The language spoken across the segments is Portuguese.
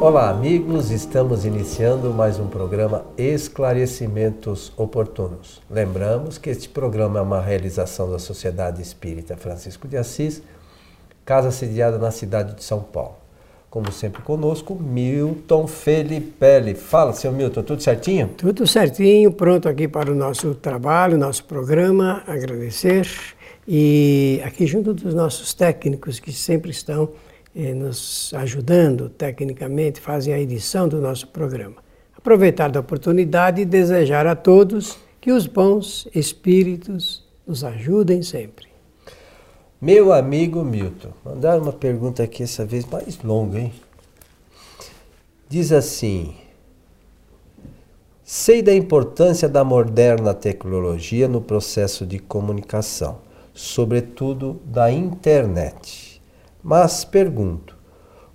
Olá, amigos. Estamos iniciando mais um programa Esclarecimentos Oportunos. Lembramos que este programa é uma realização da Sociedade Espírita Francisco de Assis, casa sediada na cidade de São Paulo. Como sempre conosco, Milton Felipe. Fala, seu Milton, tudo certinho? Tudo certinho, pronto aqui para o nosso trabalho, nosso programa. Agradecer e aqui junto dos nossos técnicos que sempre estão nos ajudando tecnicamente, fazem a edição do nosso programa. Aproveitar da oportunidade e desejar a todos que os bons espíritos nos ajudem sempre. Meu amigo Milton, mandaram uma pergunta aqui essa vez mais longa, hein? Diz assim: Sei da importância da moderna tecnologia no processo de comunicação sobretudo da internet. Mas pergunto: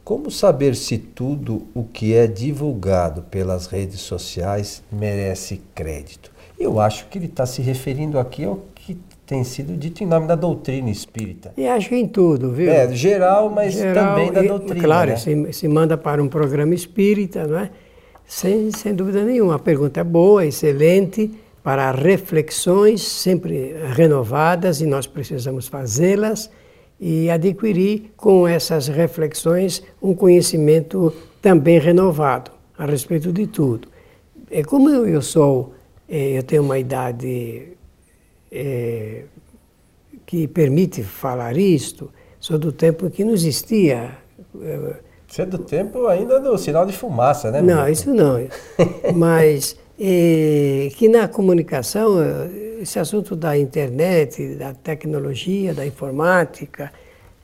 como saber se tudo o que é divulgado pelas redes sociais merece crédito? Eu acho que ele está se referindo aqui ao que tem sido dito em nome da doutrina espírita. E acho que em tudo, viu? É, geral, mas geral, também da doutrina. Claro, né? se, se manda para um programa espírita, não é? Sem, sem dúvida nenhuma. A pergunta é boa, excelente para reflexões sempre renovadas e nós precisamos fazê-las e adquirir com essas reflexões um conhecimento também renovado a respeito de tudo. É como eu sou, é, eu tenho uma idade é, que permite falar isto, sou do tempo que não existia. É, Você é do tempo ainda do sinal de fumaça, né? Não, isso não. Mas e que na comunicação, esse assunto da internet, da tecnologia, da informática,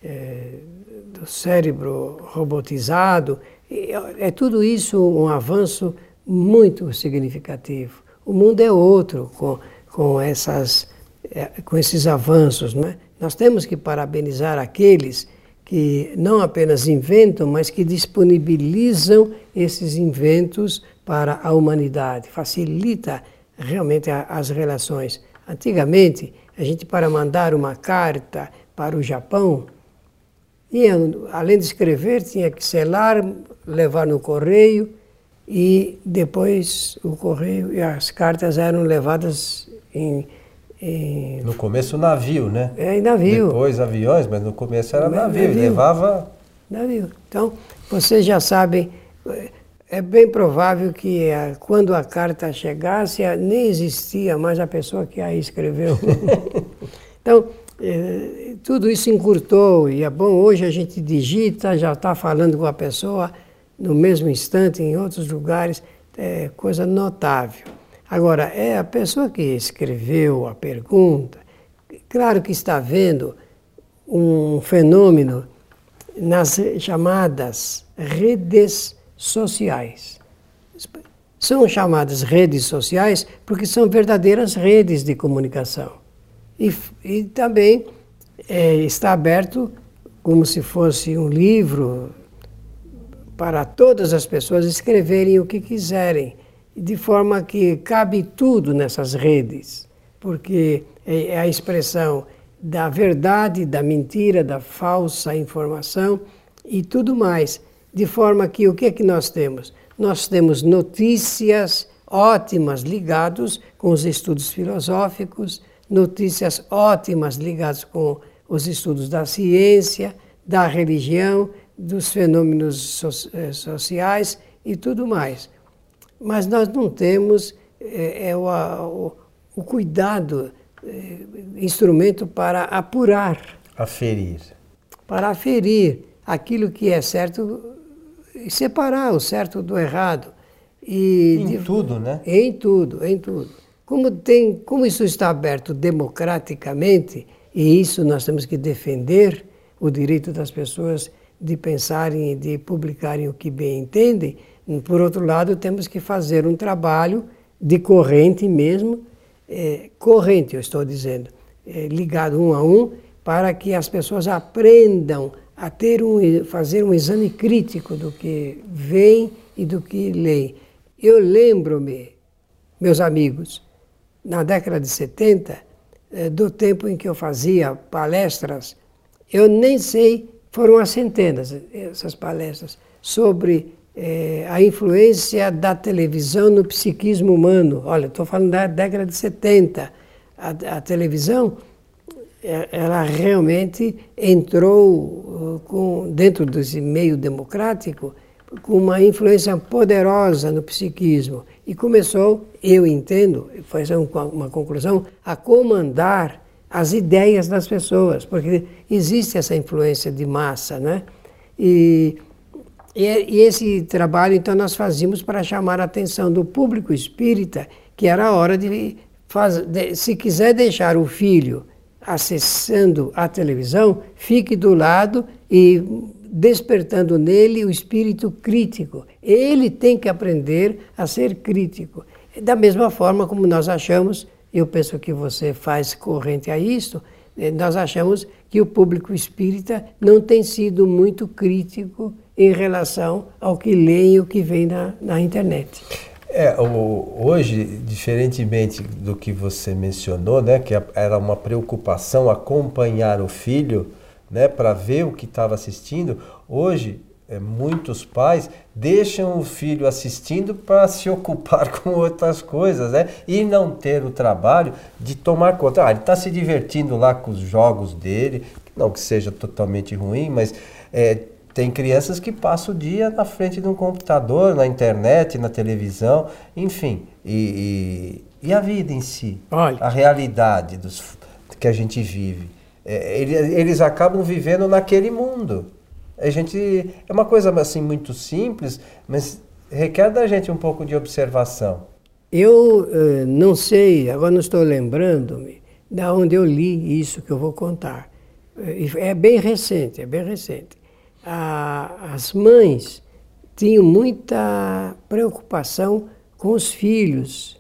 é, do cérebro robotizado, é, é tudo isso um avanço muito significativo. O mundo é outro com, com, essas, eh, com esses avanços. Não é? Nós temos que parabenizar aqueles que não apenas inventam, mas que disponibilizam esses inventos para a humanidade, facilita realmente as relações. Antigamente, a gente para mandar uma carta para o Japão, ia, além de escrever, tinha que selar, levar no correio e depois o correio e as cartas eram levadas em, em... no começo navio, né? É, em navio. Depois aviões, mas no começo era navio, navio. levava navio. Então, vocês já sabem é bem provável que eh, quando a carta chegasse, eh, nem existia mais a pessoa que a escreveu. então, é, tudo isso encurtou e é bom. Hoje a gente digita, já está falando com a pessoa no mesmo instante, em outros lugares, é coisa notável. Agora, é a pessoa que escreveu a pergunta, claro que está vendo um fenômeno nas chamadas redes sociais. São chamadas redes sociais porque são verdadeiras redes de comunicação. E, e também é, está aberto como se fosse um livro para todas as pessoas escreverem o que quiserem, de forma que cabe tudo nessas redes, porque é, é a expressão da verdade, da mentira, da falsa informação e tudo mais. De forma que o que é que nós temos? Nós temos notícias ótimas ligadas com os estudos filosóficos, notícias ótimas ligadas com os estudos da ciência, da religião, dos fenômenos so eh, sociais e tudo mais. Mas nós não temos é, é o, o, o, cuidado, é, instrumento para apurar. Aferir. Para aferir aquilo que é certo separar o certo do errado. E em de, tudo, né? Em tudo, em tudo. Como, tem, como isso está aberto democraticamente, e isso nós temos que defender, o direito das pessoas de pensarem e de publicarem o que bem entendem, por outro lado, temos que fazer um trabalho de corrente mesmo, é, corrente, eu estou dizendo, é, ligado um a um, para que as pessoas aprendam a ter um, fazer um exame crítico do que vem e do que lê. Eu lembro-me, meus amigos, na década de 70, eh, do tempo em que eu fazia palestras, eu nem sei, foram as centenas essas palestras, sobre é, a influência da televisão no psiquismo humano. Olha, estou falando da década de 70. A, a televisão, ela realmente entrou uh, com, dentro desse meio democrático com uma influência poderosa no psiquismo e começou, eu entendo, foi uma conclusão, a comandar as ideias das pessoas, porque existe essa influência de massa, né? E e, e esse trabalho, então, nós fazíamos para chamar a atenção do público espírita, que era a hora de, fazer, se quiser deixar o filho acessando a televisão, fique do lado e despertando nele o espírito crítico. Ele tem que aprender a ser crítico. Da mesma forma como nós achamos, eu penso que você faz corrente a isso, eh, nós achamos que o público espírita não tem sido muito crítico em relação ao que lê e o que vem na, na internet. É, o, hoje, diferentemente do que você mencionou, né, que era uma preocupação acompanhar o filho, né, para ver o que estava assistindo, hoje é, muitos pais deixam o filho assistindo para se ocupar com outras coisas, né? E não ter o trabalho de tomar conta. Ah, ele está se divertindo lá com os jogos dele, não que seja totalmente ruim, mas é, tem crianças que passam o dia na frente de um computador, na internet, na televisão, enfim. E, e, e a vida em si, Olha. a realidade dos, que a gente vive. É, eles, eles acabam vivendo naquele mundo. A gente é uma coisa assim muito simples, mas requer da gente um pouco de observação. Eu uh, não sei, agora não estou lembrando-me da onde eu li isso que eu vou contar. É bem recente, é bem recente a, as mães tinham muita preocupação com os filhos.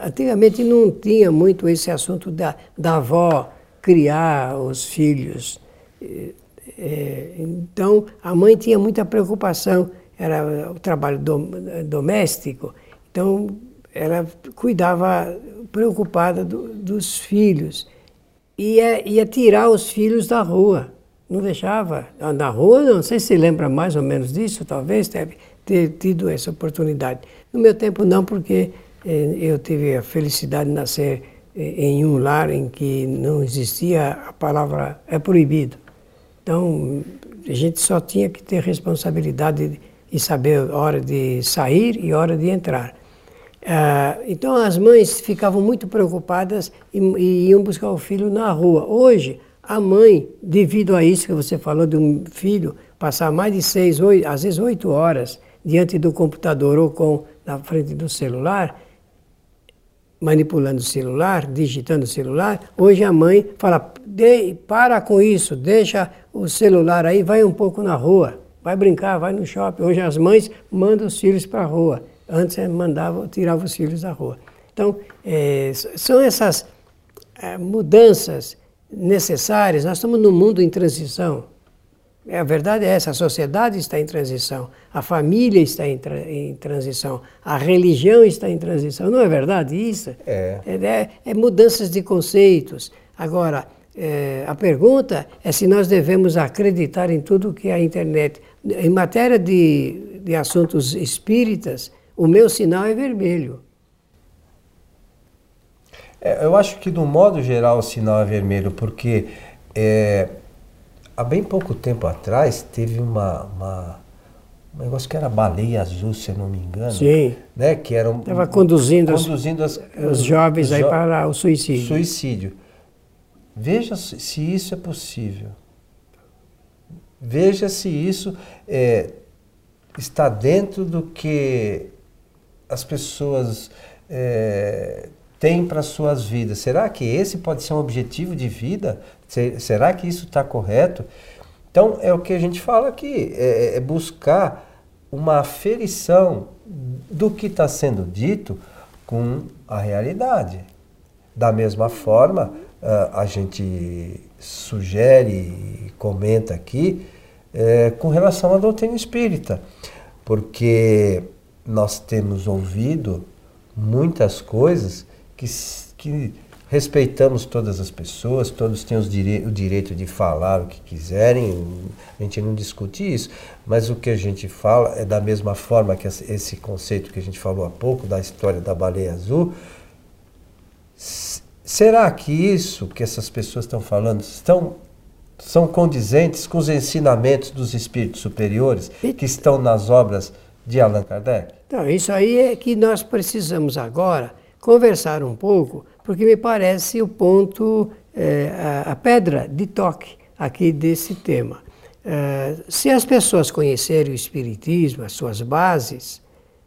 Antigamente não tinha muito esse assunto da, da avó criar os filhos. É, então, a mãe tinha muita preocupação, era o trabalho doméstico, então ela cuidava, preocupada do, dos filhos. Ia, ia tirar os filhos da rua não deixava. Na rua, não sei se lembra mais ou menos disso, talvez deve ter tido essa oportunidade. No meu tempo, não, porque eh, eu tive a felicidade de nascer eh, em um lar em que não existia a palavra é proibido. Então, a gente só tinha que ter responsabilidade e saber a hora de sair e a hora de entrar. Ah, então, as mães ficavam muito preocupadas e iam buscar o filho na rua. Hoje, a mãe, devido a isso que você falou de um filho passar mais de seis, oito, às vezes oito horas diante do computador ou com na frente do celular, manipulando o celular, digitando o celular, hoje a mãe fala, para com isso, deixa o celular aí, vai um pouco na rua, vai brincar, vai no shopping. Hoje as mães mandam os filhos para a rua. Antes mandava, tirava os filhos da rua. Então, é, são essas é, mudanças necessárias. Nós estamos num mundo em transição. É, a verdade é essa: a sociedade está em transição, a família está em, tra em transição, a religião está em transição. Não é verdade isso? É. É, é, é mudanças de conceitos. Agora, é, a pergunta é se nós devemos acreditar em tudo que a internet. Em matéria de, de assuntos espíritas, o meu sinal é vermelho. É, eu acho que, do modo geral, o sinal é vermelho, porque é, há bem pouco tempo atrás teve uma, uma, um negócio que era baleia azul, se eu não me engano. Sim. Né, que era Estava conduzindo, conduzindo as, as, os jovens os aí jo para o suicídio. Suicídio. Veja se isso é possível. Veja se isso é, está dentro do que as pessoas é, têm para suas vidas. Será que esse pode ser um objetivo de vida? Será que isso está correto? Então, é o que a gente fala aqui, é, é buscar uma aferição do que está sendo dito com a realidade. Da mesma forma, a gente sugere e comenta aqui é, com relação à doutrina espírita, porque nós temos ouvido muitas coisas que, que respeitamos todas as pessoas, todos têm dire o direito de falar o que quiserem, a gente não discute isso, mas o que a gente fala é da mesma forma que esse conceito que a gente falou há pouco, da história da baleia azul. Será que isso que essas pessoas estão falando estão, são condizentes com os ensinamentos dos espíritos superiores que estão nas obras de Allan Kardec? Então, isso aí é que nós precisamos agora conversar um pouco porque me parece o ponto, é, a, a, pedra de toque aqui desse tema. É, se as pessoas conhecerem o Espiritismo, as suas bases,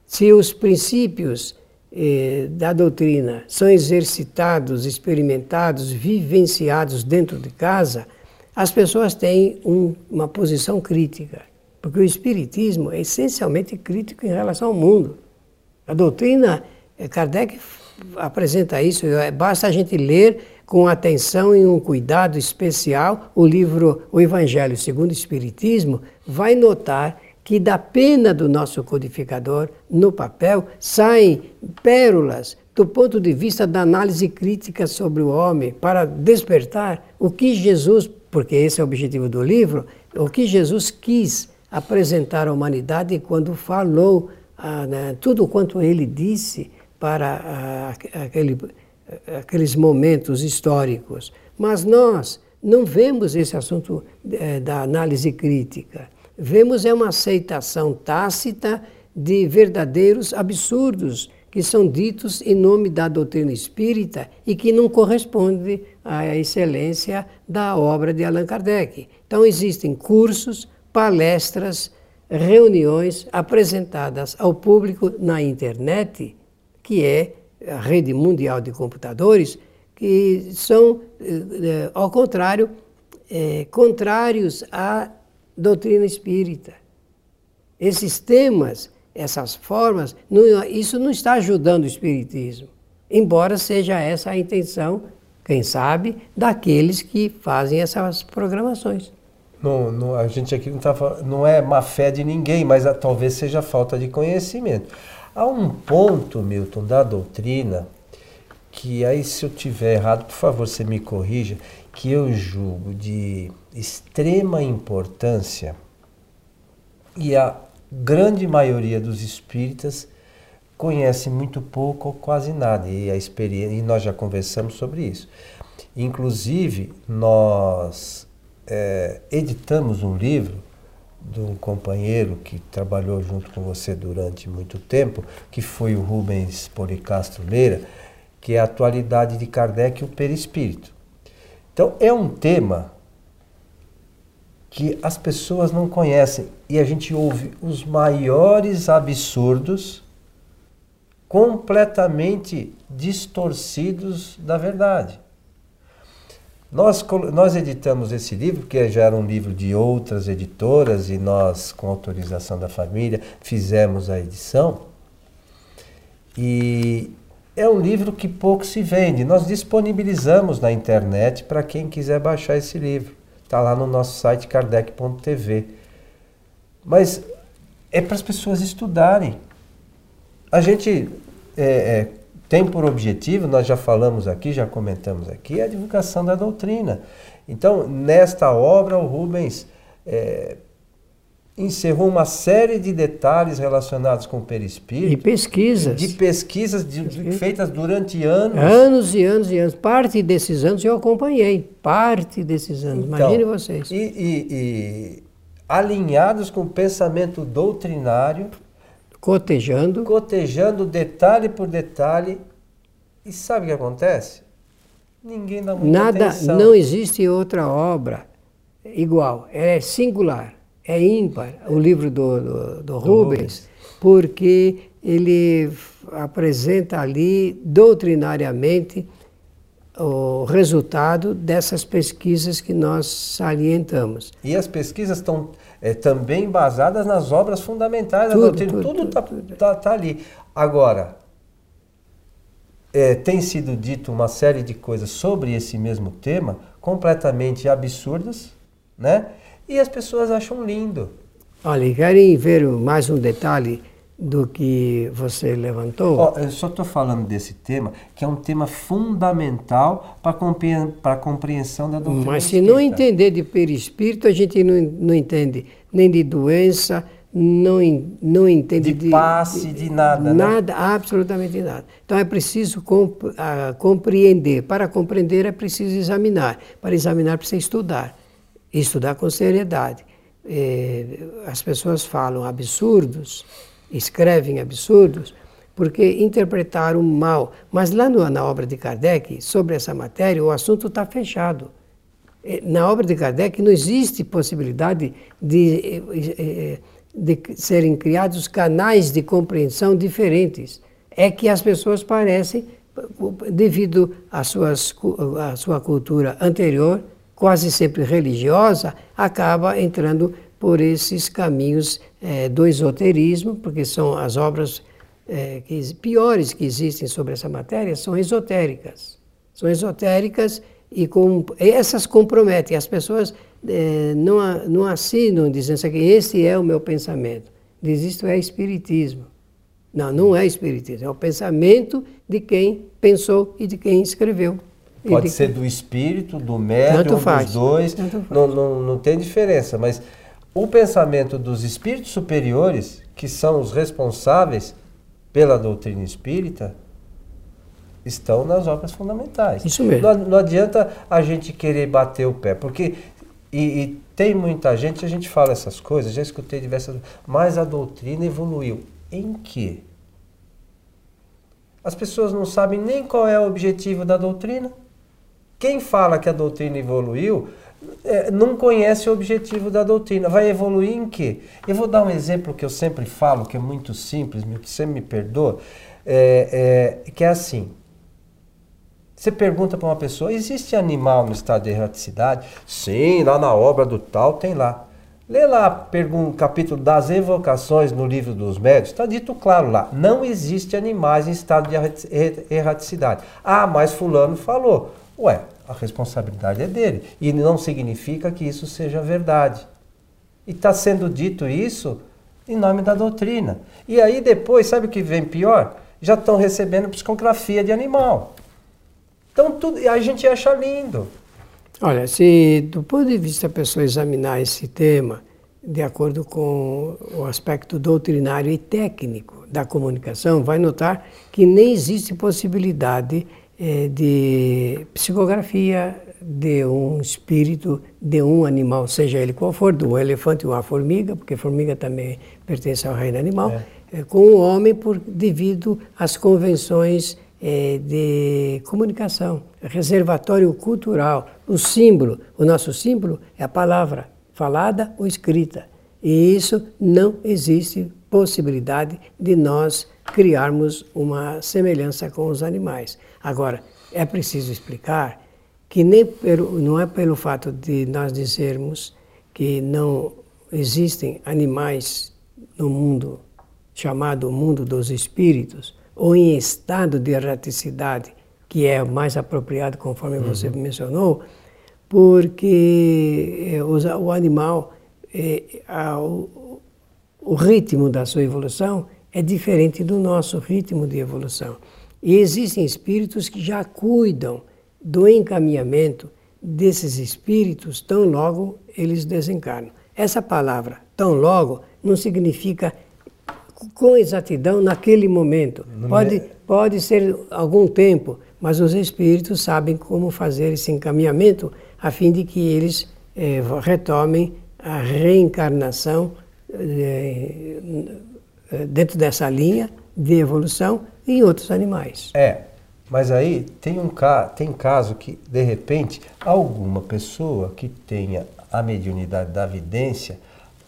se os princípios é, da doutrina são exercitados, experimentados, vivenciados dentro de casa, as pessoas têm um, uma posição crítica. Porque o Espiritismo é essencialmente crítico em relação ao mundo. A doutrina, é, Kardec apresenta isso, é, basta a gente ler com atenção e um cuidado especial o livro O Evangelho segundo o Espiritismo, vai notar que da pena do nosso codificador no papel saem pérolas do ponto de vista da análise crítica sobre o homem para despertar o que Jesus, porque esse é o objetivo do livro, o que Jesus quis apresentar à humanidade quando falou ah, né, tudo quanto ele disse para aquele, aqueles momentos históricos. Mas nós não vemos esse assunto é, da análise crítica. Vemos é uma aceitação tácita de verdadeiros absurdos que são ditos em nome da doutrina espírita e que não corresponde à excelência da obra de Allan Kardec. Então existem cursos, palestras, reuniões apresentadas ao público na internet que é a rede mundial de computadores, que são, eh, ao contrário, é, contrários à doutrina espírita. Esses temas, essas formas, não, isso não está ajudando o espiritismo, embora seja essa a intenção, quem sabe, daqueles que fazem essas programações. Não, não, a gente aqui não, tá, não é má fé de ninguém, mas a, talvez seja falta de conhecimento. Há um ponto, Milton, da doutrina, que aí se eu tiver errado, por favor, você me corrija, que eu julgo de extrema importância e a grande maioria dos espíritas conhece muito pouco ou quase nada e a experiência e nós já conversamos sobre isso. Inclusive nós é, editamos um livro de um companheiro que trabalhou junto com você durante muito tempo, que foi o Rubens Policastro Leira, que é a atualidade de Kardec e o perispírito. Então, é um tema que as pessoas não conhecem e a gente ouve os maiores absurdos completamente distorcidos da verdade. Nós, nós editamos esse livro, que já era um livro de outras editoras, e nós, com autorização da família, fizemos a edição. E é um livro que pouco se vende. Nós disponibilizamos na internet para quem quiser baixar esse livro. Está lá no nosso site kardec.tv. Mas é para as pessoas estudarem. A gente é, é, tem por objetivo, nós já falamos aqui, já comentamos aqui, a divulgação da doutrina. Então, nesta obra, o Rubens é, encerrou uma série de detalhes relacionados com o perispírito. E pesquisas. De pesquisas de, de, feitas durante anos. Anos e anos e anos. Parte desses anos eu acompanhei. Parte desses anos. Então, Imagine vocês. E, e, e alinhados com o pensamento doutrinário Cotejando. Cotejando detalhe por detalhe. E sabe o que acontece? Ninguém dá muita Nada, atenção. não existe outra obra igual. É singular, é ímpar o livro do, do, do Rubens, Rubens, porque ele apresenta ali doutrinariamente o resultado dessas pesquisas que nós salientamos. E as pesquisas estão é, também basadas nas obras fundamentais tudo, da doutrina. Tudo está tá, tá ali. Agora, é, tem sido dito uma série de coisas sobre esse mesmo tema, completamente absurdas, né? E as pessoas acham lindo. Olha, querem ver mais um detalhe do que você levantou. Oh, eu só estou falando desse tema, que é um tema fundamental para a compreensão da doutrina Mas se não entender de perispírito, a gente não, não entende nem de doença, não, não entende de, de passe, de, de nada. Né? Nada, né? absolutamente nada. Então é preciso comp compreender. Para compreender é preciso examinar. Para examinar precisa estudar. Estudar com seriedade. É, as pessoas falam absurdos, escrevem absurdos, porque interpretaram mal. Mas lá no, na obra de Kardec, sobre essa matéria, o assunto está fechado. É, na obra de Kardec não existe possibilidade de é, de serem criados canais de compreensão diferentes. É que as pessoas parecem, devido à, suas, à sua cultura anterior, quase sempre religiosa, acaba entrando por esses caminhos é, do esoterismo, porque são as obras é, que, piores que existem sobre essa matéria, são esotéricas. São esotéricas e com, essas comprometem. As pessoas é, não, não assinam dizendo que esse é o meu pensamento. Diz isto é espiritismo. Não, não é espiritismo, é o pensamento de quem pensou e de quem escreveu. Pode ser do espírito, do médium, dos dois, não, não, não tem diferença, mas o pensamento dos espíritos superiores, que são os responsáveis pela doutrina espírita, estão nas obras fundamentais. Isso mesmo. Não, não adianta a gente querer bater o pé, porque e, e, tem muita gente, a gente fala essas coisas, já escutei diversas mas a doutrina evoluiu. Em que? As pessoas não sabem nem qual é o objetivo da doutrina. Quem fala que a doutrina evoluiu é, não conhece o objetivo da doutrina. Vai evoluir em quê? Eu vou dar um exemplo que eu sempre falo, que é muito simples, que você me perdoa, é, é, que é assim. Você pergunta para uma pessoa: existe animal no estado de erraticidade? Sim, lá na obra do tal tem lá. Lê lá o capítulo das evocações no livro dos médios, está dito claro lá: não existe animais em estado de erraticidade. Ah, mas Fulano falou. Ué, a responsabilidade é dele. E não significa que isso seja verdade. E está sendo dito isso em nome da doutrina. E aí depois, sabe o que vem pior? Já estão recebendo psicografia de animal. Então tudo, a gente acha lindo. Olha, se do ponto de vista a pessoa examinar esse tema de acordo com o aspecto doutrinário e técnico da comunicação, vai notar que nem existe possibilidade eh, de psicografia de um espírito de um animal, seja ele qual for, do elefante ou a formiga, porque formiga também pertence ao reino animal, é. Eh, com o homem por devido às convenções é, de comunicação, reservatório cultural, o símbolo. O nosso símbolo é a palavra falada ou escrita. E isso não existe possibilidade de nós criarmos uma semelhança com os animais. Agora, é preciso explicar que nem pelo, não é pelo fato de nós dizermos que não existem animais no mundo chamado mundo dos espíritos, ou em estado de erraticidade, que é mais apropriado conforme uhum. você mencionou, porque eh, o animal, o, o ritmo da sua evolução é diferente do nosso ritmo de evolução. E existem espíritos que já cuidam do encaminhamento desses espíritos tão logo eles desencarnam. Essa palavra, tão logo, não significa com exatidão naquele momento. Pode, pode ser algum tempo, mas os espíritos sabem como fazer esse encaminhamento a fim de que eles eh, retomem a reencarnação eh, dentro dessa linha de evolução em outros animais. É, mas aí tem um tem caso que, de repente, alguma pessoa que tenha a mediunidade da vidência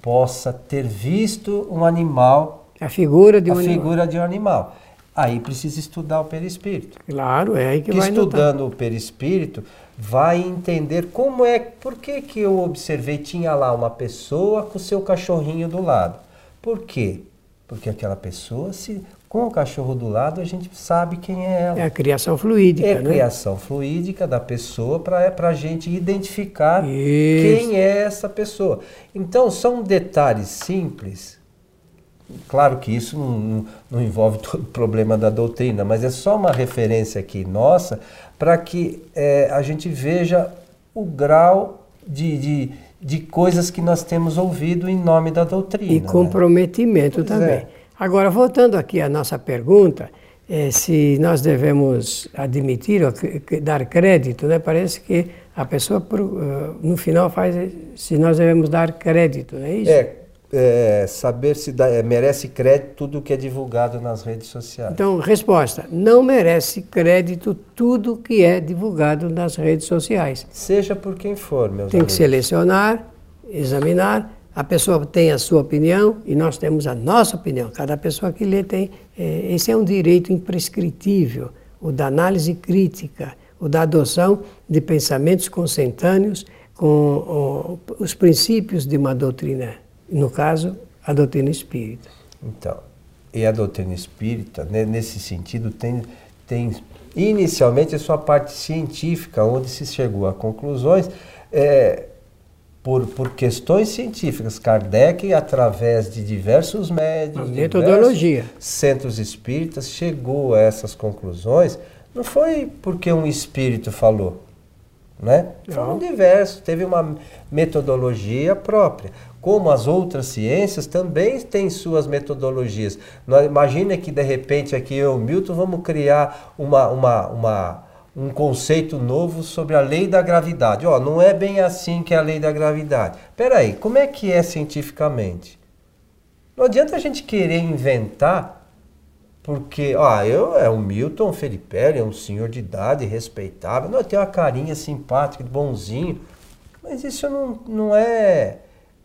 possa ter visto um animal a figura de um a animal. figura de um animal. Aí precisa estudar o perispírito. Claro, é aí que, que vai Estudando notar. o perispírito, vai entender como é, por que, que eu observei, tinha lá uma pessoa com seu cachorrinho do lado. Por quê? Porque aquela pessoa, se com o cachorro do lado, a gente sabe quem é ela. É a criação fluídica, É a né? criação fluídica da pessoa para é a gente identificar Isso. quem é essa pessoa. Então, são detalhes simples Claro que isso não, não, envolve todo o problema da doutrina, mas é só uma referência aqui nossa para que é, a gente veja o grau de, de, de, coisas que nós temos ouvido em nome da doutrina. E né? comprometimento né? também. É. Agora, voltando aqui à nossa pergunta, é, se nós devemos admitir ou dar crédito, né? parece que a pessoa no final faz se nós devemos dar crédito, não é isso? É, é, saber se dá, é, merece crédito tudo que é divulgado nas redes sociais? Então, resposta: não merece crédito tudo que é divulgado nas redes sociais. Seja por quem for, meus Tem amigos. que selecionar, examinar. A pessoa tem a sua opinião e nós temos a nossa opinião. Cada pessoa que lê tem. É, esse é um direito imprescritível, o da análise crítica, o da adoção de pensamentos consentâneos com o, os princípios de uma doutrina no caso, a doutrina espírita. Então, e a doutrina espírita, né, nesse sentido, tem, tem inicialmente a sua parte científica, onde se chegou a conclusões é, por, por questões científicas. Kardec, através de diversos médios, metodologia. centros espíritas, chegou a essas conclusões. Não foi porque um espírito falou, né? Foram diversos, teve uma metodologia própria como as outras ciências, também têm suas metodologias. Imagina que de repente aqui eu, Milton, vamos criar uma, uma, uma, um conceito novo sobre a lei da gravidade. Ó, não é bem assim que é a lei da gravidade. Peraí, como é que é cientificamente? Não adianta a gente querer inventar, porque, ó, eu é o Milton Felipe, é um senhor de idade, respeitável, não, tem uma carinha simpática, bonzinho, mas isso não, não é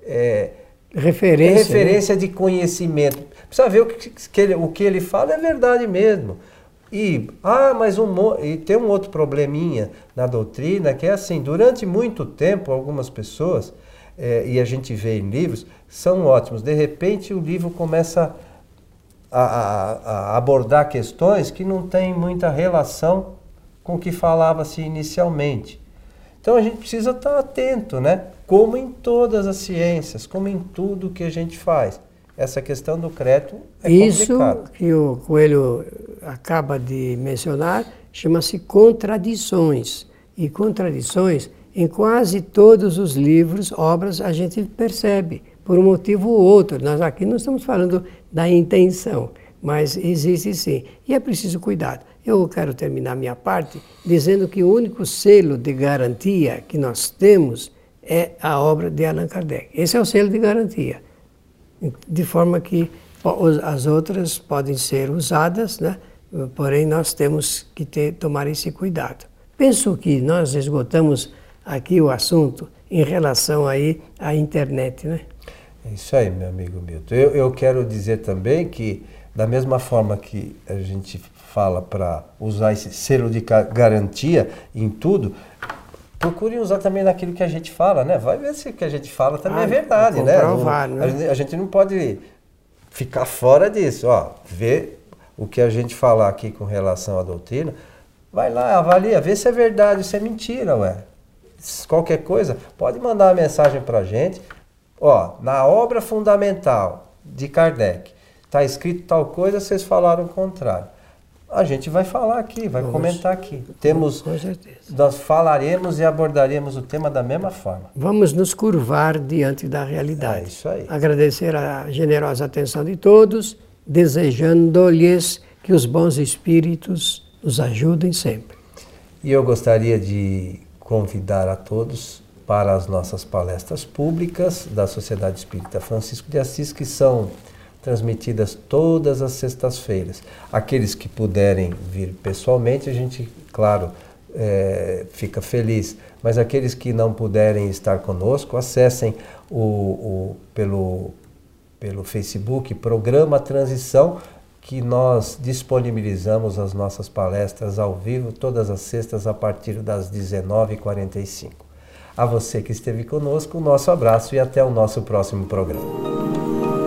é, referência, é referência né? de conhecimento. Precisa ver o que, que ele, o que ele fala é verdade mesmo. E, ah, mas um, e tem um outro probleminha na doutrina que é assim: durante muito tempo, algumas pessoas, é, e a gente vê em livros, são ótimos. De repente, o livro começa a, a, a abordar questões que não têm muita relação com o que falava-se inicialmente. Então a gente precisa estar atento, né? Como em todas as ciências, como em tudo que a gente faz. Essa questão do crédito é Isso complicado. que o Coelho acaba de mencionar chama-se contradições. E contradições, em quase todos os livros, obras, a gente percebe, por um motivo ou outro. Nós aqui não estamos falando da intenção, mas existe sim. E é preciso cuidado. Eu quero terminar minha parte dizendo que o único selo de garantia que nós temos é a obra de Allan Kardec. Esse é o selo de garantia. De forma que as outras podem ser usadas, né? porém nós temos que ter, tomar esse cuidado. Penso que nós esgotamos aqui o assunto em relação aí à internet, né? Isso aí, meu amigo Milton. Eu, eu quero dizer também que, da mesma forma que a gente fala para usar esse selo de garantia em tudo, procurem usar também naquilo que a gente fala, né? Vai ver se o que a gente fala também é ah, é verdade, né? Provar, né? A gente, não pode ficar fora disso, ó. Ver o que a gente falar aqui com relação à doutrina, vai lá, avalia, vê se é verdade, se é mentira, ué. Qualquer coisa, pode mandar uma mensagem para a gente. Ó, na obra fundamental de Kardec, está escrito tal coisa, vocês falaram o contrário a gente vai falar aqui, vai Vamos, comentar aqui. Temos, com certeza. Nós falaremos e abordaremos o tema da mesma forma. Vamos nos curvar diante da realidade. É isso aí. Agradecer a generosa atenção de todos, desejando-lhes que os bons espíritos nos ajudem sempre. E eu gostaria de convidar a todos para as nossas palestras públicas da Sociedade Espírita Francisco de Assis, que são transmitidas todas as sextas-feiras. Aqueles que puderem vir pessoalmente, a gente, claro, é, fica feliz. Mas aqueles que não puderem estar conosco, acessem o, o, pelo, pelo Facebook Programa Transição, que nós disponibilizamos as nossas palestras ao vivo todas as sextas a partir das 19h45. A você que esteve conosco, o nosso abraço e até o nosso próximo programa.